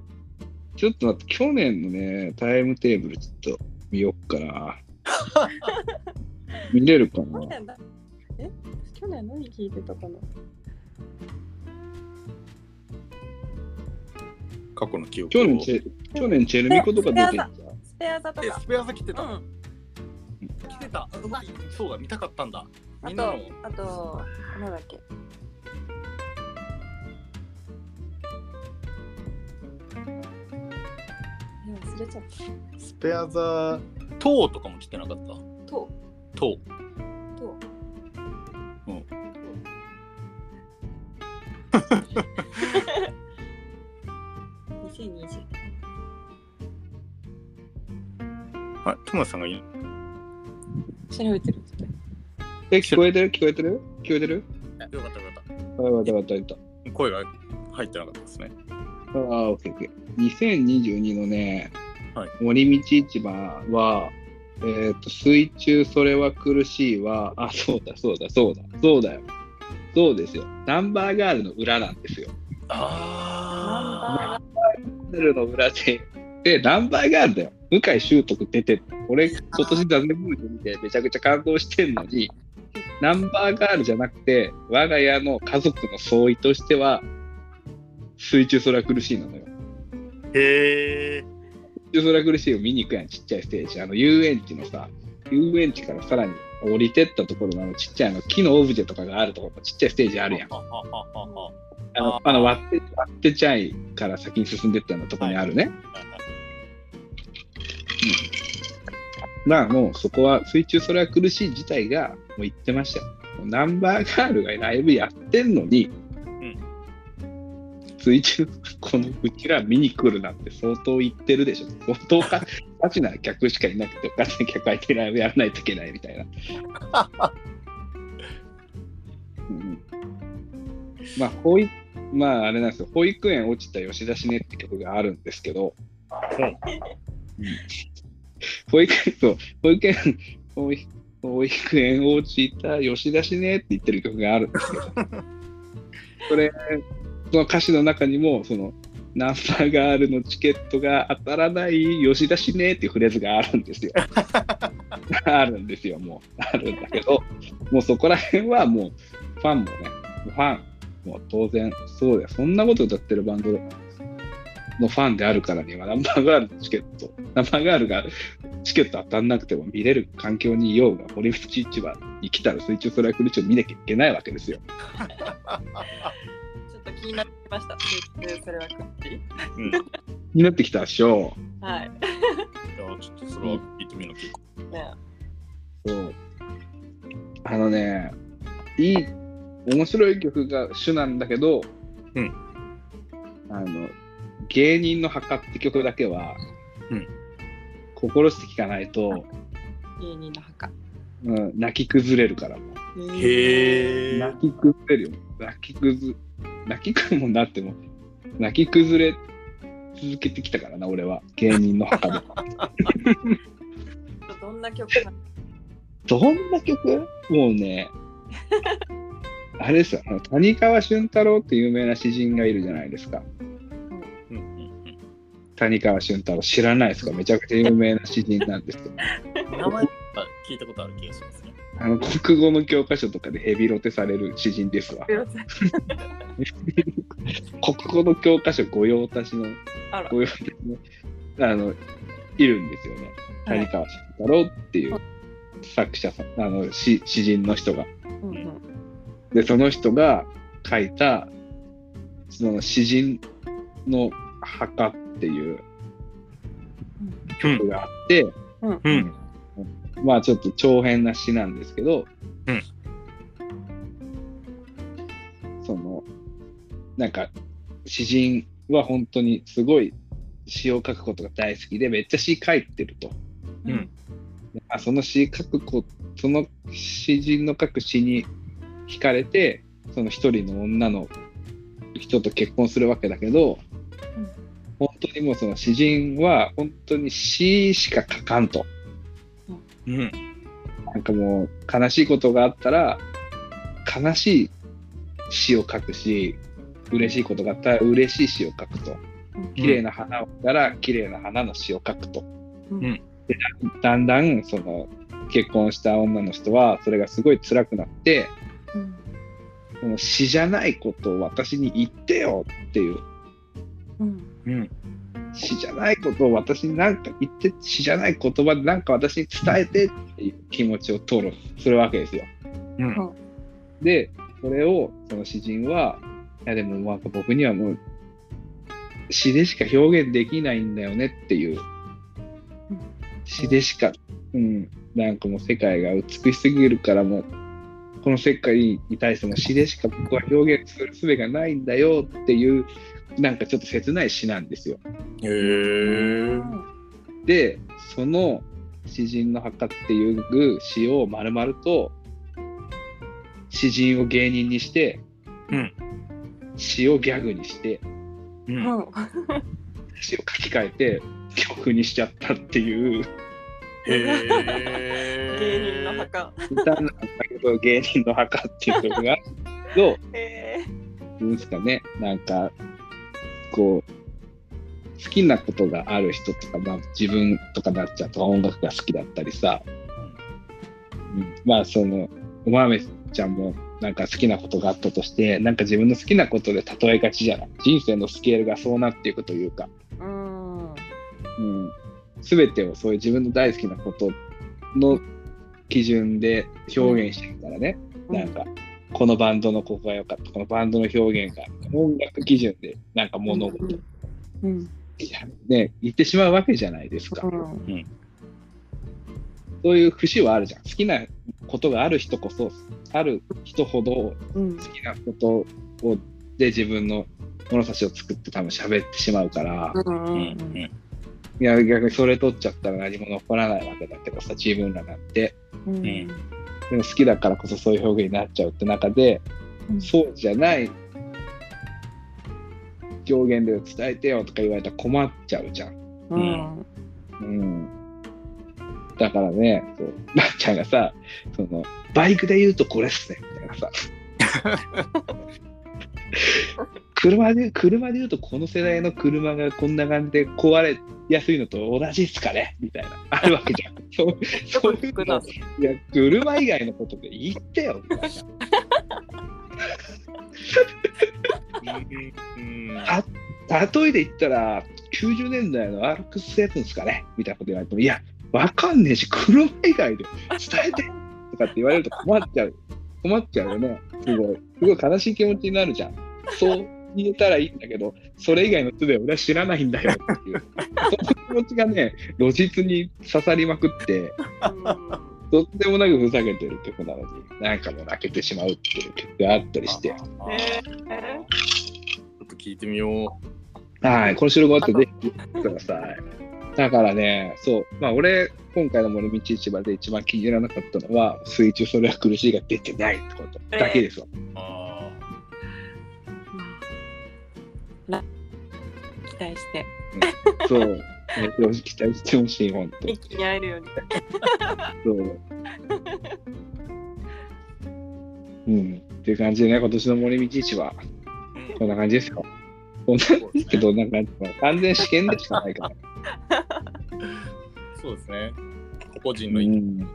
ちょっと待って、去年のね、タイムテーブルちょっと見よっかな。見れるかな？去年だ。え？去年何聞いてたかな？過去の記憶去年チェ、去年チェルミコとか出てんじゃん？スペア座とかえス。ペア座来てた、うん。来てたうまいそうだ見たかったんだあみんなのと、あと、なんだっけ。え忘れちゃった。スペア座塔とかも来てなかった？と、塔と。うん。2020 はいトマスさんがいい調べてるえ、聞こえてる？聞こえてる？聞こえてる？よかったよかっあ、よかったよかった。よかった声が入ってなかったですね。た。ああ、オッケーオッケー。2022のね、はい。森道市場は、えっ、と、水中それは苦しいは、あ、そうだそうだそうだ、そうだよ。そうですよ。ナンバーガールの裏なんですよ。あナンバーガールの裏で、で、ナンバーガールだよ。向井秀徳出てる。俺、今年ザゼムード見てめちゃくちゃ感動してんのに、ナンバーガールじゃなくて、我が家の家族の総意としては、水中空苦しいなのよ。ーへえ水中空苦しいを見に行くやん、ちっちゃいステージ。あの、遊園地のさ、遊園地からさらに降りてったところのあのちっちゃいあの木のオブジェとかがあるところのちっちゃいステージあるやん。はははははあの、あの割って、割ってちゃいから先に進んでったようなところにあるね。まあもうそこは水中それは苦しい自体がもう言ってましたよ。もうナンバーガールがライブやってんのに、水中、このうちら見に来るなんて相当言ってるでしょ。相当か、ガチな客しかいなくて、ガチな客相手にライブやらないといけないみたいな。うんまあ、保育、まああれなんですよ、保育園落ちた吉田しねって曲があるんですけど、うん 保育園、そう、保育園、保育園落ちた吉田しねって言ってる曲があるんですけど、それ、その歌詞の中にも、その、ナンバーガールのチケットが当たらない吉田しねっていうフレーズがあるんですよ。あるんですよ、もう。あるんだけど、もうそこら辺はもう、ファンもね、ファン、もう当然、そうだよ。そんなこと歌ってるバンドのファンであるからには、ナンバーガールのチケット、ナンバーガールがチケット当たんなくても見れる環境にいようが、堀口市場に来たら水中ストライクルチを見なきゃいけないわけですよ。ちょっと気になってきました。水中それはクッチうん。になってきたでしょはい。いやちょっとそれは聞いてみるの結構。ねそう。あのね、いい、面白い曲が主なんだけど、うんあの、芸人の墓って曲だけは、うん心して聴かないと、芸人の墓。うん、泣き崩れるからもう。へえ。泣き崩れるよ。泣き崩泣き崩もなっても、泣き崩れ続けてきたからな、俺は。芸人の墓で。どんな曲かどんな曲？もうね、あれですよ、あの谷川俊太郎って有名な詩人がいるじゃないですか。谷川俊太郎知らないですか？めちゃくちゃ有名な詩人なんですよ。名前は聞いたことある気がしますね。あの国語の教科書とかでヘビロテされる詩人ですわ。国語の教科書御用達の、御用達の、あの、いるんですよね。はい谷川俊太郎っていう作者さん、あの詩詩人の人が。うんうんで、その人が書いた、その詩人の墓っていう曲があって、うん。うん。まあちょっと長編な詩なんですけど、うん。その、なんか、詩人は本当にすごい詩を書くことが大好きで、めっちゃ詩書いてると。うん。あその詩書くこその詩人の書く詩に惹かれて、その一人の女の人と結婚するわけだけど、うん本当にもうその詩人は本当に詩しか書かんと。うん。なんかもう悲しいことがあったら悲しい詩を書くし、嬉しいことがあったら嬉しい詩を書くと。綺麗な花を見たら綺麗な花の詩を書くと。うんでだんだんその結婚した女の人はそれがすごい辛くなって、うんその詩じゃないことを私に言ってよっていう。うんうん。詩じゃないことを私に何か言って、詩じゃない言葉で何か私に伝えてっていう気持ちを吐露するわけですよ。うん。で、それをその詩人は、いやでもなんか僕にはもう詩でしか表現できないんだよねっていううん、詩でしか、うん、なんかもう世界が美しすぎるからもう、この世界に対しても詩でしか僕は表現する術がないんだよっていう、なんかちょっと切ない詩なんですよ。へえ。で、その詩人の墓っていう詩を丸々と詩人を芸人にして、うん詩をギャグにして、う。うんん詩を書き換えて曲にしちゃったっていう、へえ。芸人の墓歌なんだけど芸人の墓っていう曲がどうですかね、なんか、こう、好きなことがある人とか、まあ、自分とかなっちゃうと音楽が好きだったりさ、うんまあそのおまめちゃんもなんか好きなことがあったとしてなんか自分の好きなことで例えがちじゃない。人生のスケールがそうなっていくというか、ーうん。うん、全てをそういう自分の大好きなことの基準で表現してるからね、なんかこのバンドのここが良かった。このバンドの表現が音楽基準でなんか物事。をうん。ね言ってしまうわけじゃないですか。うん。そういう節はあるじゃん。好きなことがある人こそ、ある人ほどうん。好きなことをで自分の物差しを作って多分喋ってしまうから、うんうんうん。いや逆にそれ取っちゃったら何も残らないわけだけどさ、自分らなんて。うん好きだからこそそういう表現になっちゃうって中で、うんそうじゃない表現で伝えてよとか言われたら困っちゃうじゃん。うんうん。だからね、そう、なっちゃんがさ、その、バイクで言うとこれっすね、みたいなさ。車で、車で言うとこの世代の車がこんな感じで壊れやすいのと同じっすかねみたいな。あるわけじゃん。そうそういうのいや、車以外のことで言ってよ、例えで言ったら、90年代のアルクスやつですかねみたいなこと言われても、いや、わかんねえし、車以外で伝えてとかって言われると困っちゃう。困っちゃうよね。すごい。すごい悲しい気持ちになるじゃん。そう言えたらいいんだけど、それ以外の人で俺は知らないんだよっていう。気持ちがね、露実に刺さりまくって、とってもなくふざけてる曲なのに、なんかもう泣けてしまうっていう曲があったりして。ちょっと聞いてみよはい、この収録終わってぜひ聞いてください。だからね、そう、まあ俺、今回の森道市場で一番気に入らなかったのは、水中それは苦しいが出てないってことだけですわ。う。あ期待してそう。正直期待してほしい、本当一気に会えるように。そう。うん。っていう感じでね、今年の森道市は、こんな感じですよ。こんな感じけど、なんか、完全試験でしかないから。そうですね。個人の意見。ん。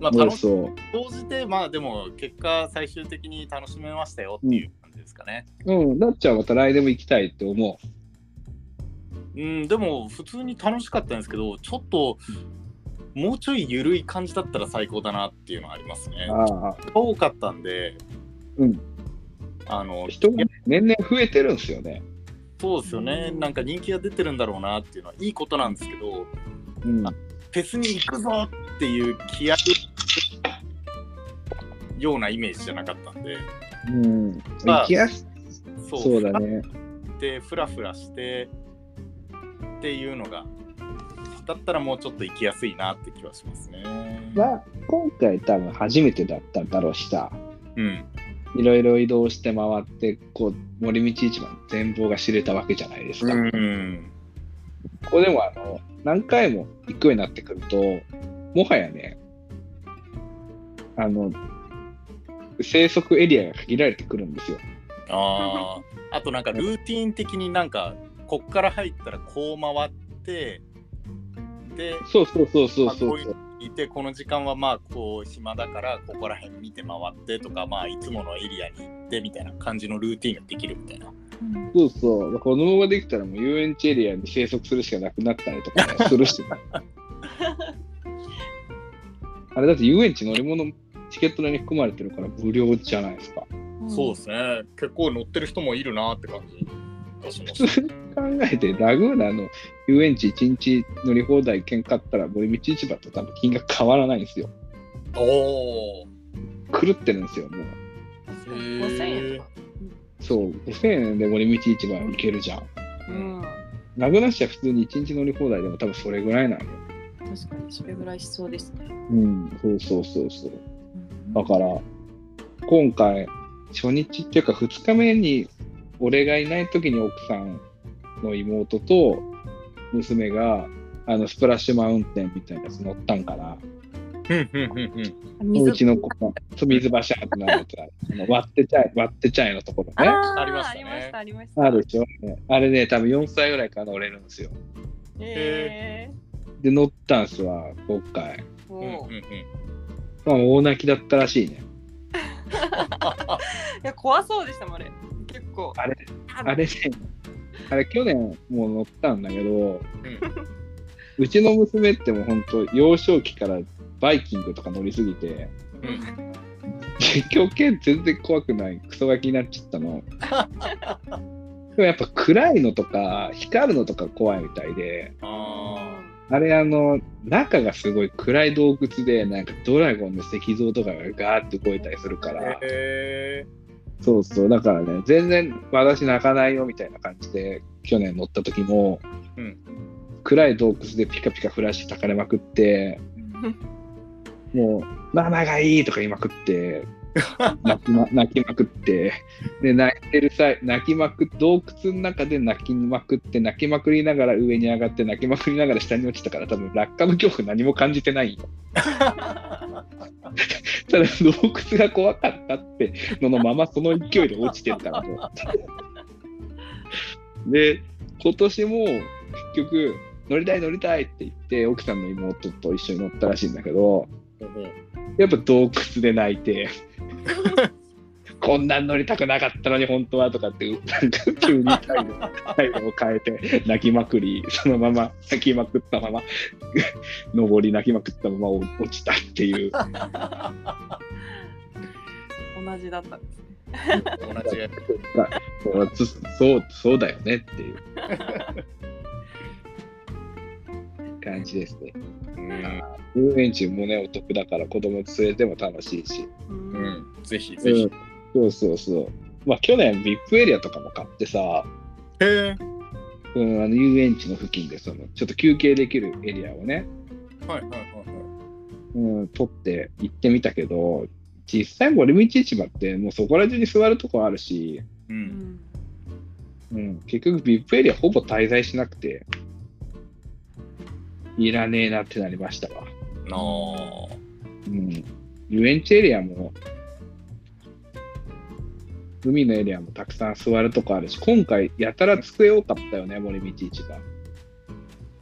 まあ、そう楽しそ総じて、まあでも、結果、最終的に楽しめましたよっていう感じですかね。う。うん。なっちゃんまた来年も行きたいって思うん、でも、普通に楽しかったんですけど、ちょっと、もうちょい緩い感じだったら最高だなっていうのはありますね。多かったんで、うん。あの、人が年々増えてるんですよね。そうですよね。なんか人気が出てるんだろうなっていうのはいいことなんですけど、うん。フェスに行くぞっていう気合ようなイメージじゃなかったんで、うん。まあ行きやすそうそうだね。でフラフラしてっていうのがだったらもうちょっと行きやすいなって気はしますね。まあ、今回多分初めてだっただろうしさ。うん、いろいろ移動して回って、こう、森道市場の全貌が知れたわけじゃないですか。うん、ここでもあの、何回も行くようになってくると、もはやね、あの、生息エリアが限られてくるんですよ。あああとなんかルーティン的になんかこっから入ったらこう回ってでそうそうそうそうまあそうこういてこの時間はまあこう暇だからここら辺見て回ってとかまあいつものエリアに行ってみたいな感じのルーティンができるみたいな。そうそう。このままできたらもう遊園地エリアに生息するしかなくなったりとかね、するし。あれだって遊園地乗り物チケット代に含まれてるから無料じゃないですか。そうですね結構乗ってる人もいるなって感じがします。考えて、ラグーナの遊園地1日乗り放題券買ったら森道市場と多分金額変わらないんですよ。おお。狂ってるんですよ、もう。5000円とか。そう、5000円で森道市場行けるじゃん。うん。ラグナ市は普通に1日乗り放題でも多分それぐらいなのよ。確かにそれぐらいしそうですね。うん、そうそうそうそう。だから、今回、初日っていうか2日目に、俺がいない時に奥さんの妹と娘が、あの、スプラッシュマウンテンみたいなやつ乗ったんかな。うんうんうんうん。お水うちの子が、水バシャーってなるやつ割ってちゃい、割ってちゃいのところね。ありましたねありました、ありました。あるでしょ、ね、あれね、多分4歳ぐらいから乗れるんですよ。へで、乗ったんすわ、今回。ーうんおーうんうん。まあ、大泣きだったらしいね。いや、怖そうでしたもん、あれ。結構。あれ、あれね、あれ去年もう乗ったんだけど、うちの娘ってもう本当幼少期からバイキングとか乗りすぎて、うん実況系全然怖くないクソガキになっちゃったの。でもやっぱ暗いのとか光るのとか怖いみたいで、ああれあの、中がすごい暗い洞窟で、なんかドラゴンの石像とかがガーって動いたりするかあ。ら、へそうそう、だからね、全然私泣かないよみたいな感じで、去年乗った時も、うん暗い洞窟でピカピカフラッシュたかれまくって、もう、ママがいいとか言いまくって、泣きま泣きまくって、で、泣いてる際、泣きまくっ洞窟の中で泣きまくって、泣きまくりながら上に上がって、泣きまくりながら下に落ちたから、多分落下の恐怖何も感じてないよ。ただ、洞窟が怖かったってののまま、その勢いで落ちてるから、もう。で、今年も結局、乗りたい乗りたいって言って、奥さんの妹と一緒に乗ったらしいんだけど、やっぱ洞窟で泣いて、こんなん乗りたくなかったのに本当はとかって、なんか急に態度 態度を変えて泣きまくり、そのまま泣きまくったまま、上り泣きまくったまま落ちたっていう。同じだったんですね。同じやそうそうそうだよねっていう感じですね。うん遊園地もね、お得だから子供連れても楽しいし。う。うんん。ぜひぜひ。そうそうそう。まあ去年 VIP エリアとかも買ってさ、へえ。うん、あの遊園地の付近でそのちょっと休憩できるエリアをね、はいはいはいはい。うん、取って行ってみたけど、実際森道市場ってもうそこら中に座るとこあるし、う。うんん。うん、結局 VIP エリアほぼ滞在しなくて、いらねえなってなりましたわ。なあ。うん。遊園地エリアも、海のエリアもたくさん座るとこあるし、今回やたら机多かったよね、森道市場。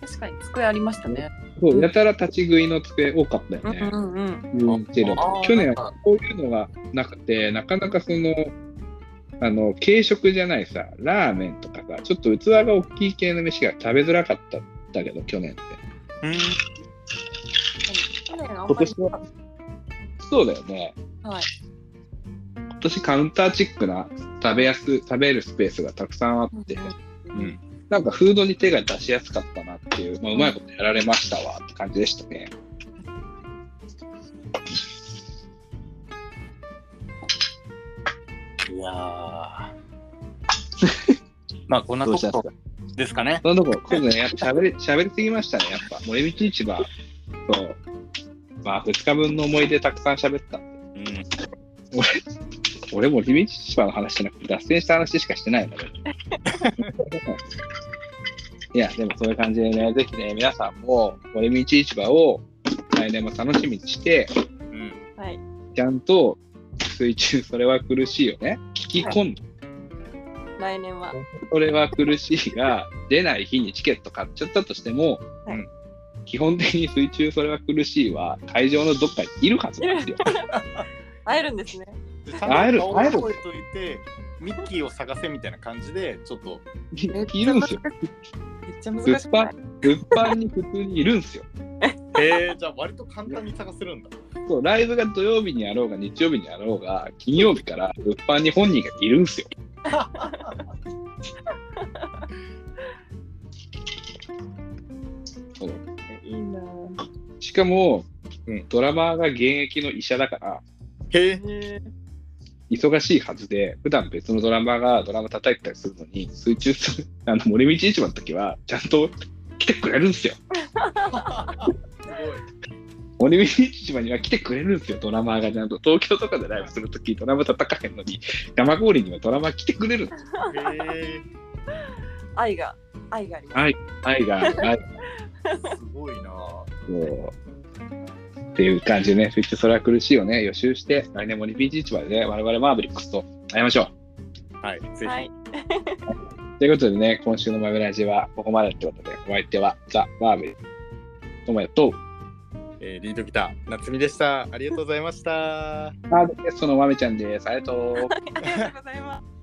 確かに机ありましたね。そう、やたら立ち食いの机多かったよね。うんうんうん。遊園地エリア去年はこういうのがなくて、なかなかその、あの、軽食じゃないさ、ラーメンとかさ、ちょっと器が大きい系の飯が食べづらかったんだけど、去年って。うん。去年あんまり今年はそうだよね。はい。今年カウンターチックな食べやす、食べるスペースがたくさんあって、うん。なんかフードに手が出しやすかったなっていう、まあ、うまいことやられましたわって感じでしたね。いやーまあ、こんなとこですかね。そのとこ、今度ね、やっぱ喋り、喋りすぎましたね、やっぱ。森道市場と、まあ、2日分の思い出たくさん喋った。うん。俺も森道市場の話じゃなくて、脱線した話しかしてないので。いや、でもそういう感じでね、ぜひね、皆さんも森道市場を来年も楽しみにして、うん。はい。ちゃんと水中それは苦しいよね。聞き込んで、来年は。それは苦しいが、出ない日にチケット買っちゃったとしても、はいうん基本的に水中それは苦しいは会場のどっかにいるはずなんですよ。会えるんですね。で会える会えるミッキーを探せみたいな感じで、ちょっと、いいるんですよ。めっちゃ難しい？物販に普通にいるんですよ。えー、じゃあ割と簡単に探せるんだ。そう、ライブが土曜日にあろうが日曜日にあろうが、金曜日から物販に本人がいるんですよ。そういいなぁ。しかも、うんドラマーが現役の医者だから、へえ。忙しいはずで、普段別のドラマーがドラマ叩いてたりするのに、水中する、あの、森道市場の時は、ちゃんと来てくれるんですよ。す森道市場には来てくれるんですよ、ドラマーがちゃんと。東京とかでライブするとき、ドラマ叩かへんのに、山郡にはドラマー来てくれるんですよ。愛が、愛があります。愛愛が、愛。すごいなぁ。そう。っていう感じでね、そしてそれは苦しいよね、予習して、来年森道市場でね、我々マーブリックスと会いましょはい、ぜひ。はい。う。ということでね、今週のマブラジはここまでってことで、お相手はザ・マーブリックス、ともやと、えーリードギター、夏美でした。ありがとうございました。マーブリックスのまめちゃんです。ありがとう。ありがとうございます。